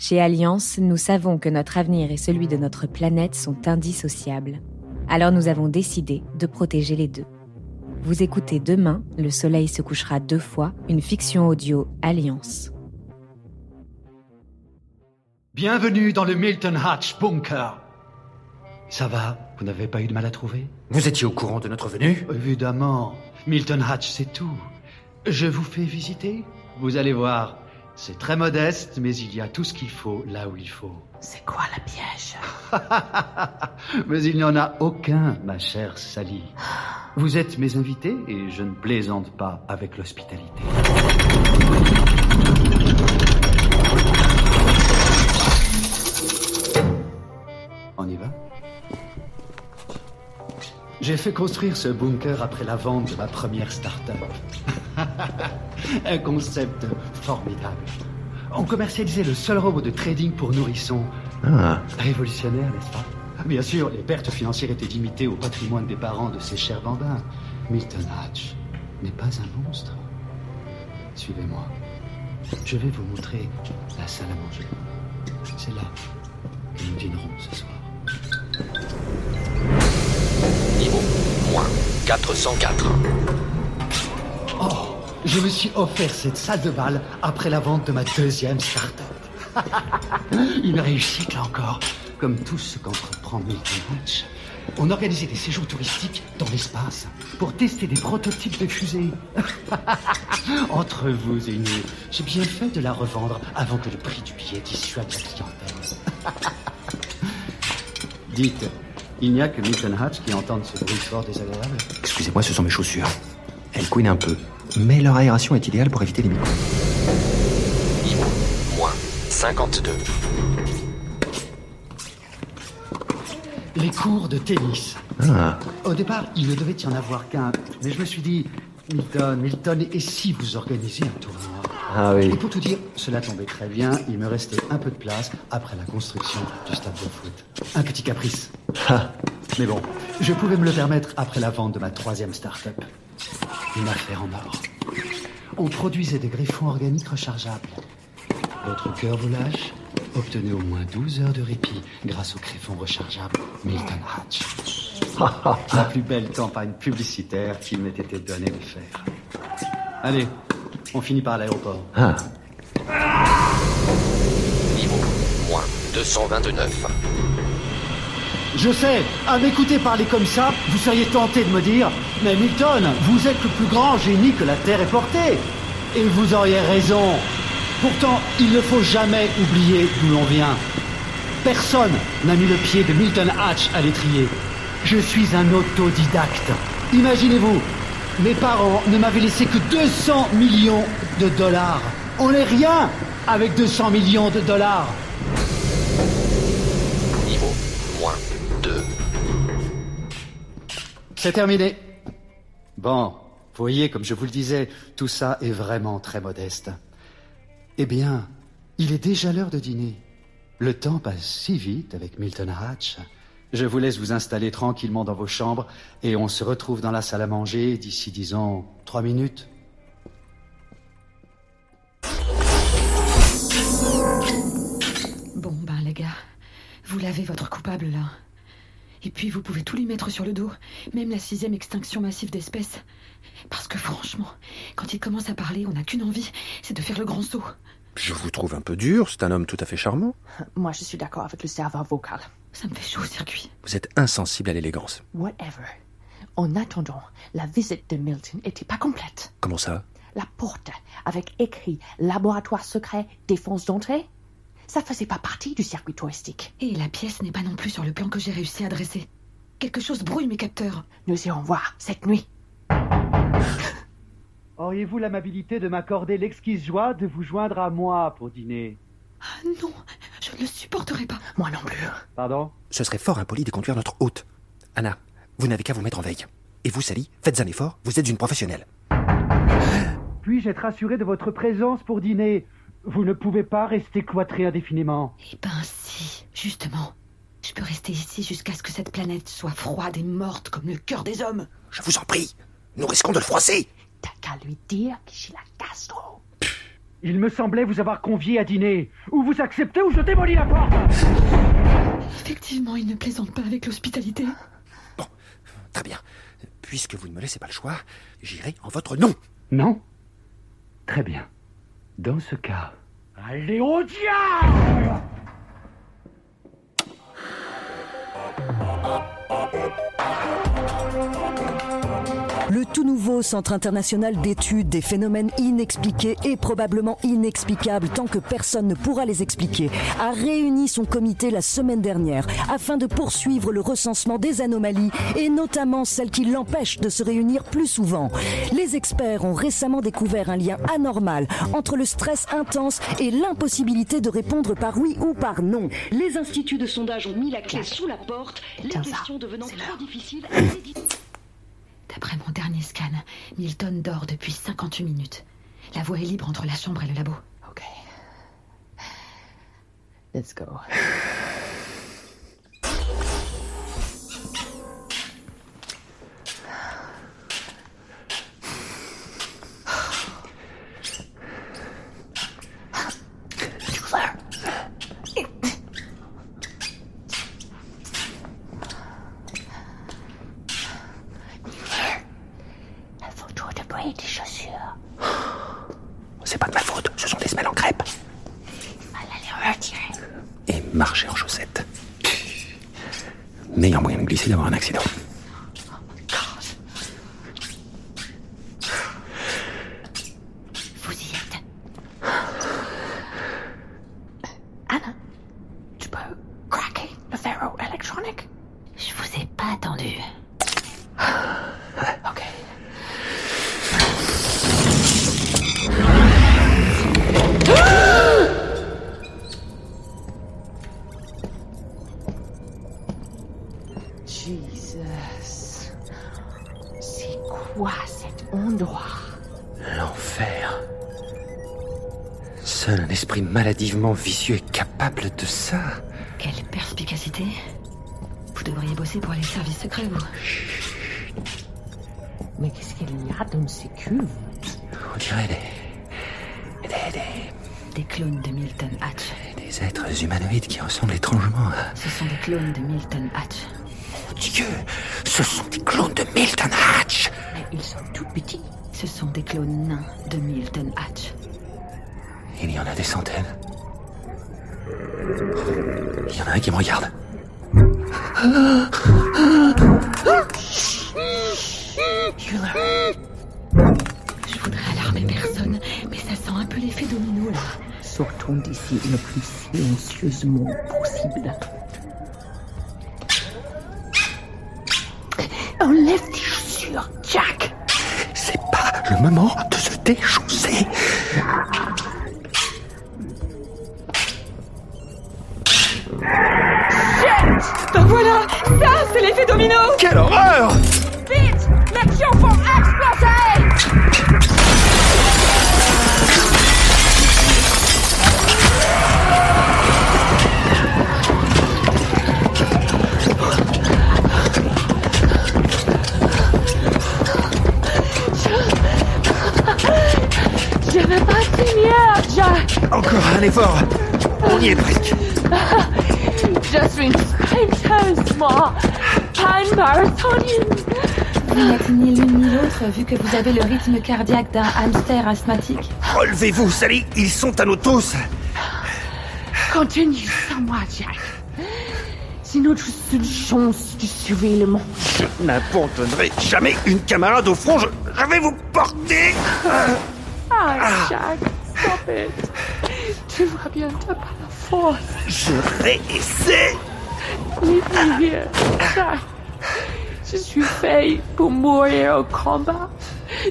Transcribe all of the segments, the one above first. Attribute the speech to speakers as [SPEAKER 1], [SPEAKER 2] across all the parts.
[SPEAKER 1] Chez Alliance, nous savons que notre avenir et celui de notre planète sont indissociables. Alors nous avons décidé de protéger les deux. Vous écoutez demain, Le Soleil se couchera deux fois, une fiction audio Alliance.
[SPEAKER 2] Bienvenue dans le Milton Hatch Bunker. Ça va Vous n'avez pas eu de mal à trouver?
[SPEAKER 3] Vous étiez au courant de notre venue?
[SPEAKER 2] Évidemment. Milton Hatch, c'est tout. Je vous fais visiter? Vous allez voir. C'est très modeste, mais il y a tout ce qu'il faut là où il faut.
[SPEAKER 4] C'est quoi la piège?
[SPEAKER 2] Mais il n'y en a aucun, ma chère Sally. Vous êtes mes invités et je ne plaisante pas avec l'hospitalité. On y va? J'ai fait construire ce bunker après la vente de ma première start-up. Un concept formidable. On commercialisait le seul robot de trading pour nourrissons.
[SPEAKER 3] Ah,
[SPEAKER 2] Révolutionnaire, n'est-ce pas? Bien sûr, les pertes financières étaient limitées au patrimoine des parents de ces chers bambins. Milton Hatch n'est pas un monstre. Suivez-moi. Je vais vous montrer la salle à manger. C'est là que nous dînerons ce soir.
[SPEAKER 5] Niveau moins 404.
[SPEAKER 2] Je me suis offert cette salle de bal après la vente de ma deuxième start-up. Une réussite là encore, comme tout ce qu'entreprend Milton Hatch. On organisait des séjours touristiques dans l'espace pour tester des prototypes de fusées. Entre vous et nous, j'ai bien fait de la revendre avant que le prix du billet dissuade la clientèle. Dites, il n'y a que Milton Hatch qui entende ce bruit fort désagréable?
[SPEAKER 3] Excusez-moi, ce sont mes chaussures. Elles couinent un peu, mais leur aération est idéale pour éviter les microbes.
[SPEAKER 5] Moins 52.
[SPEAKER 2] Les cours de tennis.
[SPEAKER 3] Ah,
[SPEAKER 2] Au départ, il ne devait y en avoir qu'un. Mais je me suis dit, Milton, Milton, et si vous organisez un tournoi
[SPEAKER 3] ah oui.
[SPEAKER 2] Et pour tout dire, cela tombait très bien. Il me restait un peu de place après la construction du stade de foot. Un petit caprice.
[SPEAKER 3] Ah,
[SPEAKER 2] Mais bon, je pouvais me le permettre après la vente de ma troisième start-up. Une affaire en or. On produisait des griffons organiques rechargeables. Votre cœur vous lâche? Obtenez au moins 12 heures de répit grâce au griffon rechargeable Milton Hatch. La plus belle campagne publicitaire qu'il m'ait été donné de faire. Allez, on finit par l'aéroport.
[SPEAKER 3] ah.
[SPEAKER 5] Niveau moins 229.
[SPEAKER 2] Je sais, à m'écouter parler comme ça, vous seriez tenté de me dire Mais Milton, vous êtes le plus grand génie que la Terre ait porté. Et vous auriez raison. Pourtant, il ne faut jamais oublier d'où l'on vient. Personne n'a mis le pied de Milton Hatch à l'étrier. Je suis un autodidacte. Imaginez-vous, mes parents ne m'avaient laissé que 200 millions de dollars. On n'est rien avec 200 millions de dollars. C'est terminé. Bon, vous voyez, comme je vous le disais, tout ça est vraiment très modeste. Eh bien, il est déjà l'heure de dîner. Le temps passe si vite avec Milton Hatch. Je vous laisse vous installer tranquillement dans vos chambres et on se retrouve dans la salle à manger d'ici, disons, trois minutes.
[SPEAKER 4] Bon, ben les gars, vous l'avez votre coupable là. Et puis vous pouvez tout lui mettre sur le dos, même la sixième extinction massive d'espèces. Parce que franchement, quand il commence à parler, on n'a qu'une envie, c'est de faire le grand saut.
[SPEAKER 3] Je vous trouve un peu dur, c'est un homme tout à fait charmant.
[SPEAKER 6] Moi, je suis d'accord avec le serveur vocal.
[SPEAKER 4] Ça me fait chaud au circuit.
[SPEAKER 3] Vous êtes insensible à l'élégance.
[SPEAKER 6] Whatever. En attendant, la visite de Milton était pas complète.
[SPEAKER 3] Comment ça?
[SPEAKER 6] La porte avec écrit laboratoire secret défense d'entrée, ça faisait pas partie du circuit touristique.
[SPEAKER 4] Et la pièce n'est pas non plus sur le plan que j'ai réussi à dresser. Quelque chose brouille mes capteurs.
[SPEAKER 6] Nous irons voir cette nuit.
[SPEAKER 2] Auriez-vous l'amabilité de m'accorder l'exquise joie de vous joindre à moi pour dîner
[SPEAKER 4] Ah non, je ne le supporterai pas.
[SPEAKER 6] Moi non plus.
[SPEAKER 2] Pardon
[SPEAKER 3] Ce serait fort impoli de conduire notre hôte. Anna, vous n'avez qu'à vous mettre en veille. Et vous, Sally, faites un effort, vous êtes une professionnelle.
[SPEAKER 2] Puis-je être assuré de votre présence pour dîner Vous ne pouvez pas rester cloîtré indéfiniment.
[SPEAKER 4] Eh ben si, justement. Je peux rester ici jusqu'à ce que cette planète soit froide et morte comme le cœur des hommes.
[SPEAKER 3] Je vous en prie, nous risquons de le froisser.
[SPEAKER 6] T'as qu'à lui dire que j'ai la gastro.
[SPEAKER 2] Il me semblait vous avoir convié à dîner. Ou vous acceptez ou je démolis la porte
[SPEAKER 4] Effectivement, il ne plaisante pas avec l'hospitalité.
[SPEAKER 3] Bon, très bien. Puisque vous ne me laissez pas le choix, j'irai en votre nom.
[SPEAKER 2] Non Très bien. Dans ce cas, allez au diable
[SPEAKER 7] Le tout nouveau Centre international d'études des phénomènes inexpliqués et probablement inexplicables tant que personne ne pourra les expliquer a réuni son comité la semaine dernière afin de poursuivre le recensement des anomalies et notamment celles qui l'empêchent de se réunir plus souvent. Les experts ont récemment découvert un lien anormal entre le stress intense et l'impossibilité de répondre par oui ou par non. Les instituts de sondage ont mis la clé sous la porte, les questions devenant trop difficiles à.
[SPEAKER 4] D'après mon dernier scan, Milton dort depuis 58 minutes. La voie est libre entre la chambre et le labo.
[SPEAKER 6] Ok. Let's go. La photo de bruit des chaussures.
[SPEAKER 3] C'est pas de ma faute, ce sont des semelles en crêpe.
[SPEAKER 6] Fallait les retirer.
[SPEAKER 3] Et marcher en chaussettes. Meilleur moyen de glisser d'avoir un accident. L'enfer. Seul un esprit maladivement vicieux est capable de ça.
[SPEAKER 4] Quelle perspicacité. Vous devriez bosser pour les services secrets, vous.
[SPEAKER 6] Mais qu'est-ce qu'il y a dans ces cuves?
[SPEAKER 3] On dirait des, des, des,
[SPEAKER 4] Des clones de Milton Hatch.
[SPEAKER 3] des êtres humanoïdes qui ressemblent étrangement à...
[SPEAKER 4] Ce sont des clones de Milton Hatch.
[SPEAKER 3] Mon Dieu, ce sont des clones de Milton Hatch.
[SPEAKER 4] Ce sont des clones nains de Milton Hatch.
[SPEAKER 3] Il y en a des centaines. Il y en a un qui me regarde.
[SPEAKER 4] Je voudrais alarmer personne, mais ça sent un peu l'effet domino, là.
[SPEAKER 6] Sortons d'ici le plus silencieusement possible. Enlève tes
[SPEAKER 3] le moment de se déchausser.
[SPEAKER 4] Ben voilà Ça, c'est l'effet domino.
[SPEAKER 3] Quelle horreur!
[SPEAKER 4] Vite L'action faut
[SPEAKER 3] un effort. On y est presque.
[SPEAKER 6] Suis une sprinteuse, moi Pas une marathonienne
[SPEAKER 4] Vous n'êtes ni l'une ni l'autre, vu que vous avez le rythme cardiaque d'un hamster asthmatique.
[SPEAKER 3] Relevez-vous, Sally. Ils sont à nos tous.
[SPEAKER 6] Continue sans moi, Jack. C'est notre seule chance de sauver le monde.
[SPEAKER 3] Je n'abandonnerai jamais une camarade au front. Je, je vais vous porter.
[SPEAKER 6] Ah, Jack, stop it. Tu vas bien, t'as pas la force.
[SPEAKER 3] Je réessaie.
[SPEAKER 6] Leave me here, Jack. Je suis fait pour mourir au combat.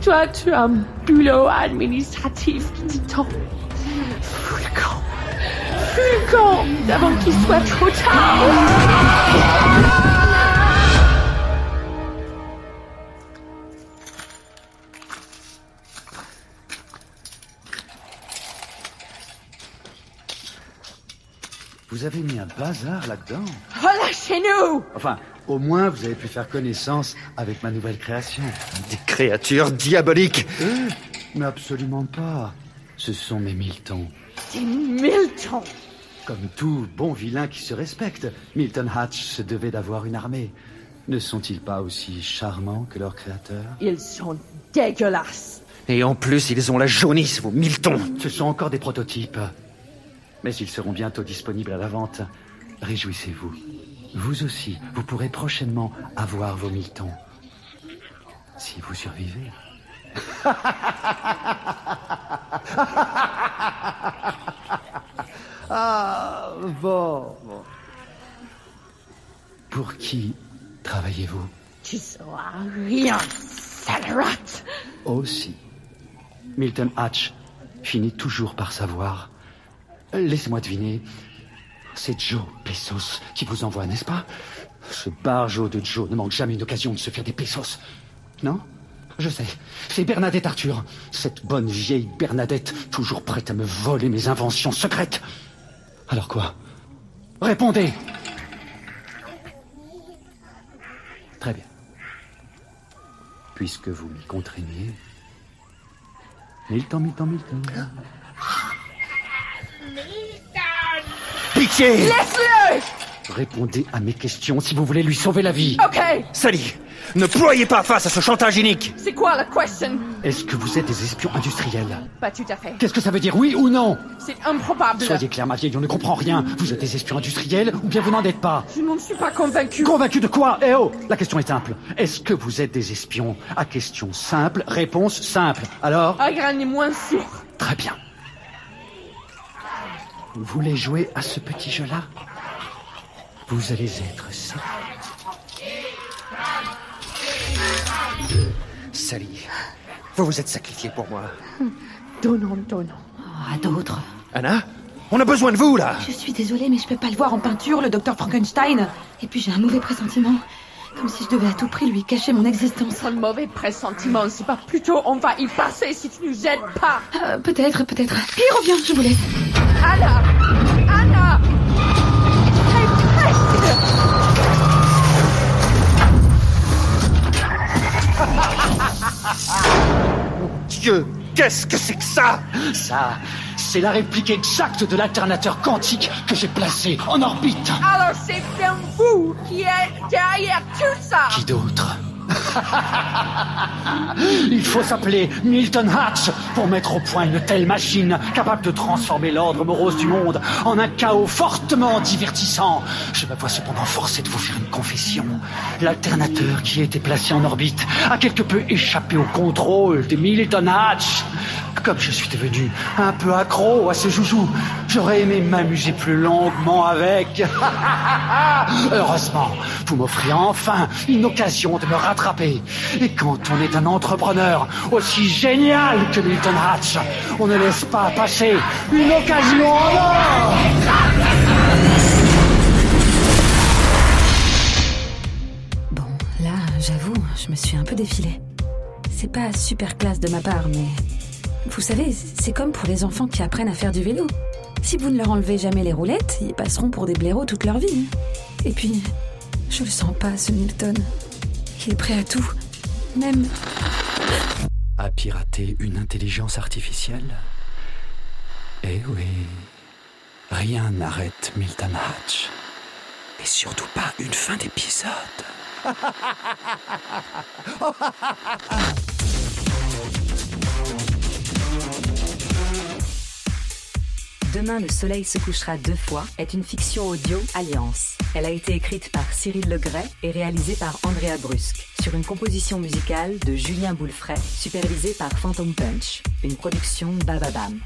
[SPEAKER 6] Toi, tu as un boulot administratif qui t'attend. Fous le camp. Fous le camp avant qu'il soit trop tard.
[SPEAKER 2] Vous avez mis un bazar là-dedans.
[SPEAKER 6] Relâchez-nous
[SPEAKER 2] Enfin, au moins, vous avez pu faire connaissance avec ma nouvelle création.
[SPEAKER 3] Des créatures diaboliques.
[SPEAKER 2] Euh, mais absolument pas. Ce sont mes Miltons.
[SPEAKER 6] C'est Milton.
[SPEAKER 2] Comme tout bon vilain qui se respecte, Milton Hatch se devait d'avoir une armée. Ne sont-ils pas aussi charmants que leur créateur
[SPEAKER 6] Ils sont dégueulasses.
[SPEAKER 3] Et en plus, ils ont la jaunisse, vos Miltons.
[SPEAKER 2] Ce sont encore des prototypes. Mais ils seront bientôt disponibles à la vente. Réjouissez-vous. Vous aussi, vous pourrez prochainement avoir vos Miltons. Si vous survivez. ah, bon, bon. Pour qui travaillez-vous?
[SPEAKER 6] Tu sauras rien, sale rat.
[SPEAKER 2] Aussi. Milton Hatch finit toujours par savoir. Laissez-moi deviner. C'est Joe Pesos qui vous envoie, n'est-ce pas Ce barjot de Joe ne manque jamais une occasion de se faire des pesos. Non Je sais. C'est Bernadette Arthur. Cette bonne vieille Bernadette, toujours prête à me voler mes inventions secrètes. Alors quoi Répondez Très bien. Puisque vous m'y contraignez. Milton, Milton, Milton.
[SPEAKER 3] Pitié
[SPEAKER 6] Laisse-le
[SPEAKER 2] Répondez à mes questions si vous voulez lui sauver la vie.
[SPEAKER 6] Ok,
[SPEAKER 3] Sally, ne ployez pas face à ce chantage inique.
[SPEAKER 6] c'est quoi la question?
[SPEAKER 2] Est-ce que vous êtes des espions industriels?
[SPEAKER 6] Pas tout à fait.
[SPEAKER 2] Qu'est-ce que ça veut dire, oui ou non?
[SPEAKER 6] C'est improbable.
[SPEAKER 2] Soyez clair, ma vieille, on ne comprend rien. Vous êtes des espions industriels ou bien vous n'en êtes pas?
[SPEAKER 6] Je n'en suis pas convaincu.
[SPEAKER 2] Convaincu de quoi? Eh oh La question est simple. Est-ce que vous êtes des espions? À question simple, réponse simple. Alors?
[SPEAKER 6] Est moins sûr.
[SPEAKER 2] Très bien. Vous voulez jouer à ce petit jeu-là Vous allez être ça.
[SPEAKER 3] Sally, vous vous êtes sacrifiée pour moi.
[SPEAKER 6] Donnons, donnons.
[SPEAKER 4] Oh, à d'autres.
[SPEAKER 3] Anna, on a besoin de vous, là.
[SPEAKER 4] Je suis désolée, mais je peux pas le voir en peinture, le docteur Frankenstein. Et puis j'ai un mauvais pressentiment. Comme si je devais à tout prix lui cacher mon existence.
[SPEAKER 6] Son mauvais pressentiment, c'est pas plutôt on va y passer si tu nous aides pas.
[SPEAKER 4] Euh, peut-être, peut-être. Il revient, je vous laisse.
[SPEAKER 6] Anna! Anna! C'est presque
[SPEAKER 3] Dieu, qu'est-ce que c'est que ça?
[SPEAKER 2] Ça, c'est la réplique exacte de l'alternateur quantique que j'ai placé en orbite.
[SPEAKER 6] Alors c'est bien vous qui êtes derrière tout ça.
[SPEAKER 2] Qui d'autre? Il faut s'appeler Milton Hatch pour mettre au point une telle machine capable de transformer l'ordre morose du monde en un chaos fortement divertissant. Je me vois cependant forcé de vous faire une confession. L'alternateur qui a été placé en orbite a quelque peu échappé au contrôle de Milton Hatch. Comme je suis devenu un peu accro à ce joujou, j'aurais aimé m'amuser plus longuement avec. Heureusement, vous m'offrez enfin une occasion de me rattraper. Et quand on est un entrepreneur aussi génial que Milton Hatch, on ne laisse pas passer une occasion en.
[SPEAKER 1] Bon, là, j'avoue, je me suis un peu défilée. C'est pas super classe de ma part, mais. Vous savez, c'est comme pour les enfants qui apprennent à faire du vélo. Si vous ne leur enlevez jamais les roulettes, ils passeront pour des blaireaux toute leur vie. Et puis, je le sens pas, ce Milton. Il est prêt à tout. Même.
[SPEAKER 2] À pirater une intelligence artificielle? Eh oui. Rien n'arrête Milton Hatch. Et surtout pas une fin d'épisode.
[SPEAKER 1] Demain, le soleil se couchera deux fois est une fiction audio Alliance. Elle a été écrite par Cyril Legray et réalisée par Andrea Brusque, sur une composition musicale de Julien Boulefray, supervisée par Phantom Punch, une production Bababam.